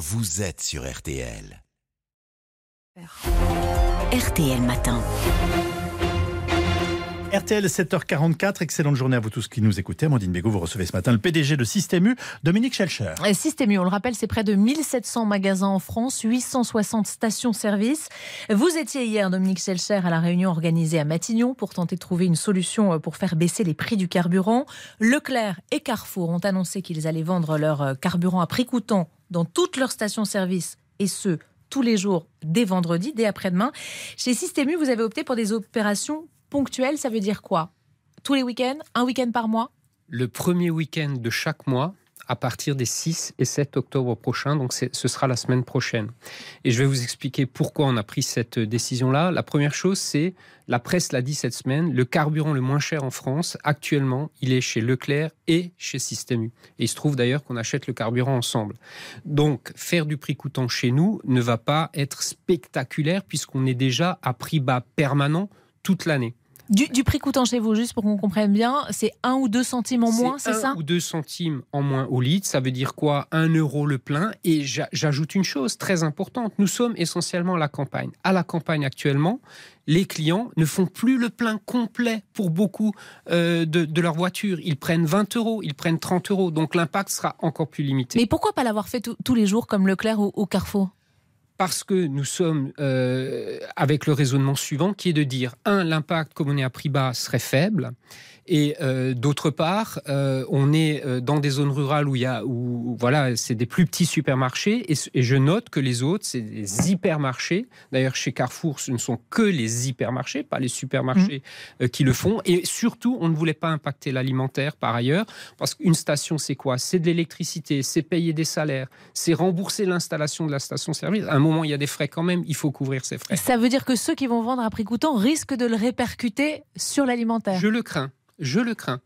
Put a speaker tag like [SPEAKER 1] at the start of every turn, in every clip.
[SPEAKER 1] vous êtes sur RTL.
[SPEAKER 2] RTL Matin.
[SPEAKER 3] RTL 7h44, excellente journée à vous tous qui nous écoutez. Amandine Bégaud, vous recevez ce matin le PDG de Système U, Dominique Schelcher.
[SPEAKER 4] Système U, on le rappelle, c'est près de 1700 magasins en France, 860 stations-service. Vous étiez hier, Dominique Schelcher, à la réunion organisée à Matignon pour tenter de trouver une solution euh, pour faire baisser les prix du carburant. Leclerc et Carrefour ont annoncé qu'ils allaient vendre leur euh, carburant à prix coûtant dans toutes leurs stations-service et ce, tous les jours dès vendredi, dès après-demain. Chez Système U, vous avez opté pour des opérations ponctuel, ça veut dire quoi? Tous les week-ends? Un week-end par mois?
[SPEAKER 5] Le premier week-end de chaque mois à partir des 6 et 7 octobre prochains, donc ce sera la semaine prochaine. Et je vais vous expliquer pourquoi on a pris cette décision-là. La première chose, c'est, la presse l'a dit cette semaine, le carburant le moins cher en France, actuellement, il est chez Leclerc et chez Système U. Et il se trouve d'ailleurs qu'on achète le carburant ensemble. Donc, faire du prix coûtant chez nous ne va pas être spectaculaire puisqu'on est déjà à prix bas permanent toute l'année.
[SPEAKER 4] Du, prix coûtant chez vous, juste pour qu'on comprenne bien, c'est 1 ou 2 centimes en moins, c'est ça
[SPEAKER 5] 1 ou 2 centimes en moins au litre, ça veut dire quoi? 1 euro le plein. Et j'ajoute une chose très importante, nous sommes essentiellement à la campagne. À la campagne actuellement, les clients ne font plus le plein complet pour beaucoup euh, de, leur voiture. Ils prennent 20 euros, ils prennent 30 euros, donc l'impact sera encore plus limité.
[SPEAKER 4] Mais pourquoi pas l'avoir fait tous les jours comme Leclerc ou, ou Carrefour?
[SPEAKER 5] Parce que nous sommes euh, avec le raisonnement suivant qui est de dire, un, l'impact, comme on est à prix bas, serait faible. Et euh, d'autre part, euh, on est dans des zones rurales où il y a, où, voilà, c'est des plus petits supermarchés. Et, je note que les autres, c'est des hypermarchés. D'ailleurs, chez Carrefour, ce ne sont que les hypermarchés, pas les supermarchés mmh. qui le font. Et surtout, on ne voulait pas impacter l'alimentaire par ailleurs, parce qu'une station, c'est quoi? C'est de l'électricité, c'est payer des salaires, c'est rembourser l'installation de la station-service. Un moment, il y a des frais quand même. Il faut couvrir ces frais.
[SPEAKER 4] Ça veut dire que ceux qui vont vendre à prix coûtant risquent de le répercuter sur l'alimentaire.
[SPEAKER 5] Je le crains je le crains.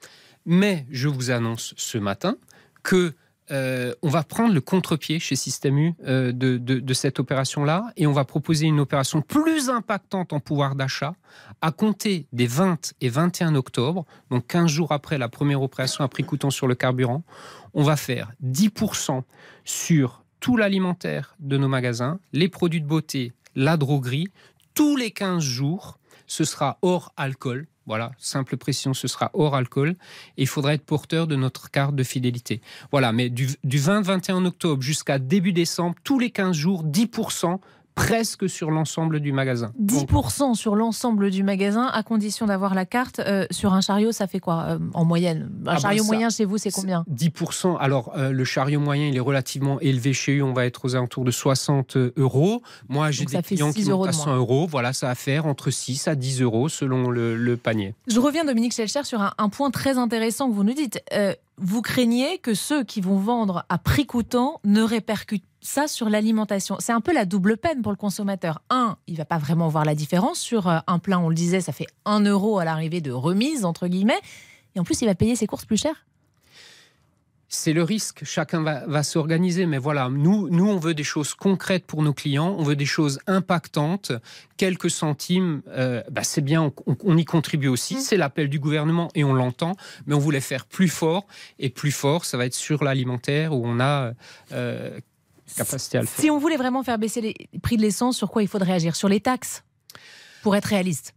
[SPEAKER 5] Mais je vous annonce ce matin que euh, on va prendre le contre-pied chez Système U euh, de, cette opération-là et on va proposer une opération plus impactante en pouvoir d'achat à compter des 20 et 21 octobre, donc 15 jours après la première opération à prix coûtant sur le carburant. On va faire 10% sur tout l'alimentaire de nos magasins, les produits de beauté, la droguerie, tous les 15 jours. Ce sera hors alcool, voilà, simple précision, ce sera hors alcool. Il faudra être porteur de notre carte de fidélité. Voilà, mais du, du 20-21 octobre jusqu'à début décembre, tous les 15 jours, 10% presque sur l'ensemble du magasin.
[SPEAKER 4] 10% sur l'ensemble du magasin, à condition d'avoir la carte. Euh, sur un chariot, ça fait quoi euh, en moyenne? Un ah bah chariot moyen chez vous, c'est combien?
[SPEAKER 5] 10%. Alors, euh, le chariot moyen, il est relativement élevé chez eux. On va être aux alentours de 60 euros. Moi, j'ai des clients qui montent à 100 euros. Voilà, ça va faire entre 6 à 10 euros selon le, panier.
[SPEAKER 4] Je reviens, Dominique Schelcher, sur un, un, point très intéressant que vous nous dites vous craignez que ceux qui vont vendre à prix coûtant ne répercutent ça sur l'alimentation. C'est un peu la double peine pour le consommateur. Un, il va pas vraiment voir la différence. Sur euh, un plein, on le disait, ça fait un euro à l'arrivée de remise, entre guillemets. Et en plus, il va payer ses courses plus cher
[SPEAKER 5] c'est le risque. Chacun va, s'organiser. Mais voilà, nous, nous, on veut des choses concrètes pour nos clients. On veut des choses impactantes. Quelques centimes, euh, bah, c'est bien, on, y contribue aussi. Mmh. C'est l'appel du gouvernement et on l'entend. Mais on voulait faire plus fort. Et plus fort, ça va être sur l'alimentaire où on a euh, capacité à le faire.
[SPEAKER 4] Si on voulait vraiment faire baisser les prix de l'essence, sur quoi il faudrait agir? Sur les taxes Pour être réaliste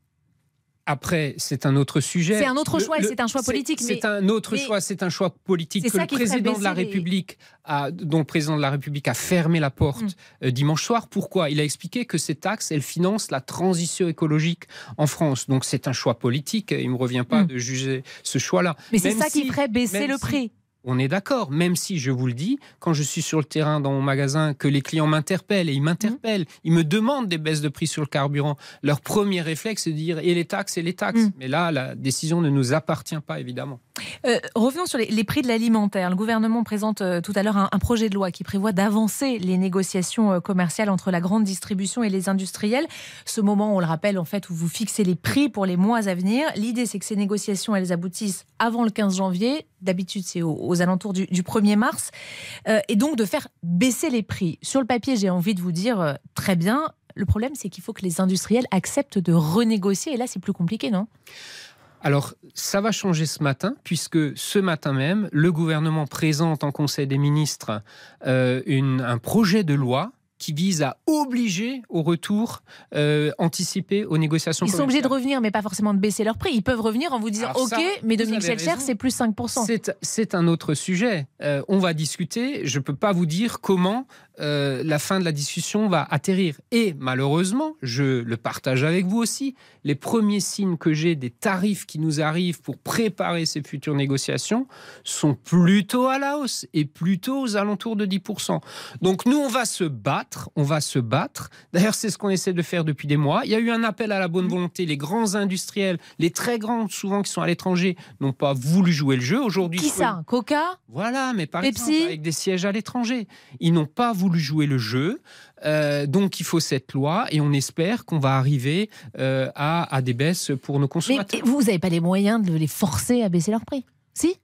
[SPEAKER 5] après, c'est un autre sujet.
[SPEAKER 4] C'est un autre choix et c'est un choix politique.
[SPEAKER 5] C'est un autre choix, c'est un choix politique que le président de la République a, dont le président de la République a fermé la porte mm. euh, dimanche soir. Pourquoi? Il a expliqué que ces taxes, elles financent la transition écologique en France. Donc c'est un choix politique. Il ne me revient pas mm. de juger ce choix-là.
[SPEAKER 4] Mais c'est ça qui ferait baisser le prix.
[SPEAKER 5] On est d'accord, même si je vous le dis, quand je suis sur le terrain dans mon magasin, que les clients m'interpellent et ils m'interpellent, mmh. ils me demandent des baisses de prix sur le carburant. Leur premier réflexe, c'est de dire et les taxes et les taxes. Mmh. Mais là, la décision ne nous appartient pas, évidemment.
[SPEAKER 4] Euh, revenons sur les, prix de l'alimentaire. Le gouvernement présente euh, tout à l'heure un, projet de loi qui prévoit d'avancer les négociations euh, commerciales entre la grande distribution et les industriels. Ce moment, on le rappelle, en fait, où vous fixez les prix pour les mois à venir. L'idée, c'est que ces négociations, elles aboutissent avant le 15 janvier. D'habitude, c'est aux, alentours du, 1er mars. et donc, de faire baisser les prix. Sur le papier, j'ai envie de vous dire, très bien. Le problème, c'est qu'il faut que les industriels acceptent de renégocier. Et là, c'est plus compliqué, non?
[SPEAKER 5] Alors, ça va changer ce matin, puisque ce matin même, le gouvernement présente en Conseil des ministres euh, un projet de loi qui vise à obliger au retour euh, anticipé aux négociations
[SPEAKER 4] Ils sont obligés de revenir, mais pas forcément de baisser leur prix. Ils peuvent revenir en vous disant
[SPEAKER 5] Alors
[SPEAKER 4] OK,
[SPEAKER 5] ça,
[SPEAKER 4] mais Dominique Schelcher, c'est plus 5%.
[SPEAKER 5] C'est- C'est un autre sujet. Euh, on va discuter. Je ne peux pas vous dire comment euh, la fin de la discussion va atterrir. Et malheureusement, je le partage avec vous aussi, les premiers signes que j'ai des tarifs qui nous arrivent pour préparer ces futures négociations sont plutôt à la hausse et plutôt aux alentours de 10%. Donc nous, on va se battre, on va se battre. D'ailleurs, c'est ce qu'on essaie de faire depuis des mois. Il y a eu un appel à la bonne volonté. Les grands industriels, les très grands, souvent qui sont à l'étranger, n'ont pas voulu jouer le jeu. Aujourd'hui,
[SPEAKER 4] Qui
[SPEAKER 5] peux-
[SPEAKER 4] ça Coca
[SPEAKER 5] voilà, mais par
[SPEAKER 4] Pepsi
[SPEAKER 5] exemple, avec des sièges à l'étranger. Ils n'ont pas voulu jouer le jeu. Euh, donc, il faut cette loi et on espère qu'on va arriver euh, à, à des baisses pour nos
[SPEAKER 4] Mais
[SPEAKER 5] consommateurs.
[SPEAKER 4] vous n'avez pas les moyens de les forcer à baisser leur prix? Si?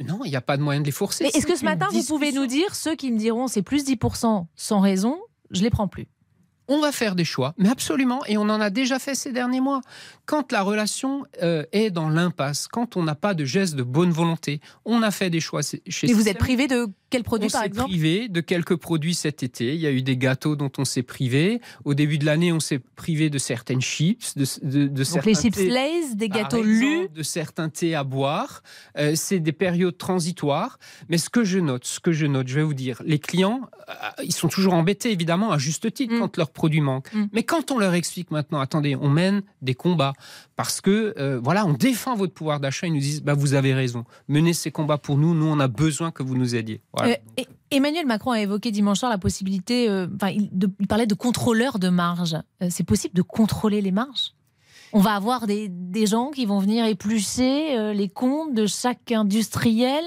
[SPEAKER 5] Non, il n'y a pas de moyen de les forcer.
[SPEAKER 4] Est-ce que ce matin, vous pouvez nous dire, ceux qui me diront c'est plus 10% sans raison, je les prends plus?
[SPEAKER 5] On va faire des choix, mais absolument, et on en a déjà fait ces derniers mois. Quand la relation euh, est dans l'impasse, quand on n'a pas de geste de bonne volonté, on a fait des choix chez
[SPEAKER 4] Et vous êtes privé de quel produit,
[SPEAKER 5] on
[SPEAKER 4] par
[SPEAKER 5] s'est
[SPEAKER 4] exemple
[SPEAKER 5] privé de quelques produits cet été. Il y a eu des gâteaux dont on s'est privé. Au début de l'année, on s'est privé de certaines chips, de, de, de
[SPEAKER 4] Donc
[SPEAKER 5] certains
[SPEAKER 4] les chips
[SPEAKER 5] thés,
[SPEAKER 4] Lays, des gâteaux lus.
[SPEAKER 5] de certains thés à boire. Euh, c'est des périodes transitoires. Mais ce que je note, ce que je note, je vais vous dire, les clients, euh, ils sont toujours embêtés, évidemment, à juste titre,
[SPEAKER 4] Mm.
[SPEAKER 5] quand leurs produits manquent.
[SPEAKER 4] Mm.
[SPEAKER 5] Mais quand on leur explique maintenant, attendez, on mène des combats parce que, euh, voilà, on défend votre pouvoir d'achat, ils nous disent, bah, vous avez raison, menez ces combats pour nous, nous, on a besoin que vous nous aidiez. Voilà.
[SPEAKER 4] Euh, et- Emmanuel Macron a évoqué dimanche soir la possibilité, euh, enfin, il, de- il parlait de contrôleurs de marge. Euh, c'est possible de contrôler les marges? On va avoir des, des gens qui vont venir éplucher les comptes de chaque industriel?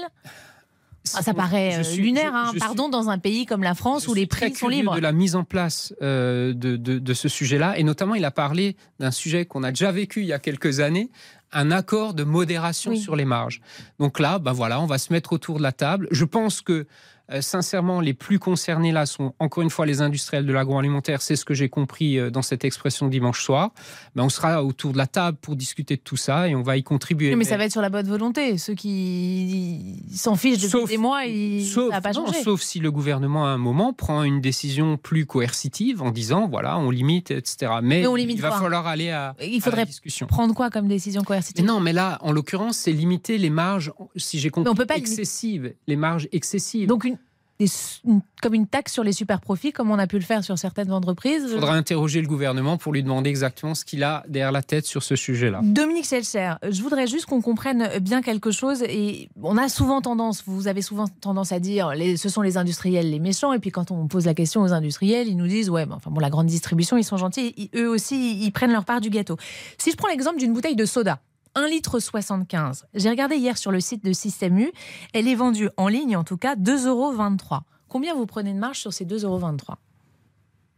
[SPEAKER 4] Ah, ça paraît
[SPEAKER 5] suis-
[SPEAKER 4] lunaire, hein,
[SPEAKER 5] je
[SPEAKER 4] pardon, dans un pays comme la France où les prix sont libres.
[SPEAKER 5] de la mise en place euh, de, de- de ce sujet-là. Et notamment, il a parlé d'un sujet qu'on a déjà vécu il y a quelques années, un accord de modération
[SPEAKER 4] Oui.
[SPEAKER 5] sur les marges. Donc là, ben voilà, on va se mettre autour de la table. Je pense que, euh, sincèrement, les plus concernés là sont encore une fois les industriels de l'agroalimentaire. C'est ce que j'ai compris euh, dans cette expression dimanche soir. Ben, on sera autour de la table pour discuter de tout ça et on va y contribuer.
[SPEAKER 4] Non, mais ça va être sur la bonne volonté. Ceux qui s'en fichent depuis
[SPEAKER 5] Sauf-
[SPEAKER 4] des mois, ils...
[SPEAKER 5] Sauf,
[SPEAKER 4] ça n'a pas
[SPEAKER 5] non,
[SPEAKER 4] changé.
[SPEAKER 5] sauf si le gouvernement à un moment prend une décision plus coercitive en disant voilà on limite etc. Mais,
[SPEAKER 4] Mais on limite
[SPEAKER 5] il va
[SPEAKER 4] quoi
[SPEAKER 5] falloir aller à,
[SPEAKER 4] Il
[SPEAKER 5] à
[SPEAKER 4] faudrait
[SPEAKER 5] la discussion.
[SPEAKER 4] prendre quoi comme décision
[SPEAKER 5] Mais
[SPEAKER 4] coercitive?
[SPEAKER 5] Non, mais là, en l'occurrence, c'est limiter les marges, si j'ai compris,
[SPEAKER 4] on peut pas limiter.
[SPEAKER 5] excessives, les marges excessives.
[SPEAKER 4] Donc, une, des- une- comme une taxe sur les super profits, comme on a pu le faire sur certaines entreprises.
[SPEAKER 5] il faudra interroger le gouvernement pour lui demander exactement ce qu'il a derrière la tête sur ce sujet-là.
[SPEAKER 4] Dominique Schelcher, je voudrais juste qu'on comprenne bien quelque chose. Et on a souvent tendance, vous avez souvent tendance à dire, les, ce sont les industriels les méchants. Et puis quand on pose la question aux industriels, ils nous disent, ouais, enfin bon, la grande distribution, ils sont gentils. Ils- eux aussi, ils prennent leur part du gâteau. Si je prends l'exemple d'une bouteille de soda. 1 litre 75. J'ai regardé hier sur le site de Système U. Elle est vendue en ligne, en tout cas, 2,23 euros. Combien vous prenez de marge sur ces 2,23 euros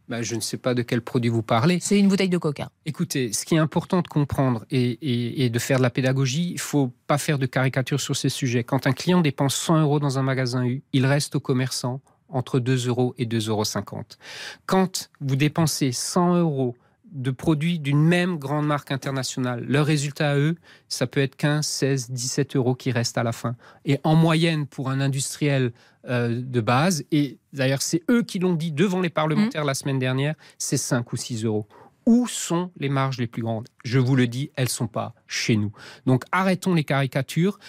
[SPEAKER 5] Bah, je ne sais pas de quel produit vous parlez.
[SPEAKER 4] C'est une bouteille de coca.
[SPEAKER 5] Écoutez, ce qui est important de comprendre et, et- et de faire de la pédagogie, il faut pas faire de caricature sur ces sujets. Quand un client dépense 100 euros dans un magasin U, il reste au commerçant entre 2 euros et 2,50 euros. Quand vous dépensez 100 euros de produits d'une même grande marque internationale, leur résultat à eux, ça peut être 15, 16, 17 euros qui restent à la fin. Et en moyenne, pour un industriel euh, de base, et d'ailleurs c'est eux qui l'ont dit devant les parlementaires la semaine dernière, c'est 5 ou 6 euros. Où sont les marges les plus grandes? Je vous le dis, elles sont pas chez nous. Donc arrêtons les caricatures.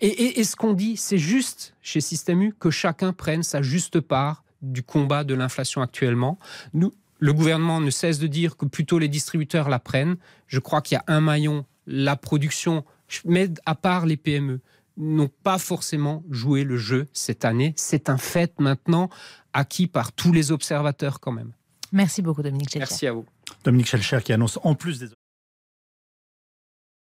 [SPEAKER 5] Et, et- et ce qu'on dit, c'est juste chez Système U que chacun prenne sa juste part du combat de l'inflation actuellement. Nous, le gouvernement ne cesse de dire que plutôt les distributeurs la prennent. Je crois qu'il y a un maillon, la production, mais à part les PME, n'ont pas forcément joué le jeu cette année. C'est un fait maintenant acquis par tous les observateurs quand même.
[SPEAKER 4] Merci beaucoup, Dominique Schelcher.
[SPEAKER 5] Merci à vous.
[SPEAKER 3] Dominique Schelcher qui annonce en plus des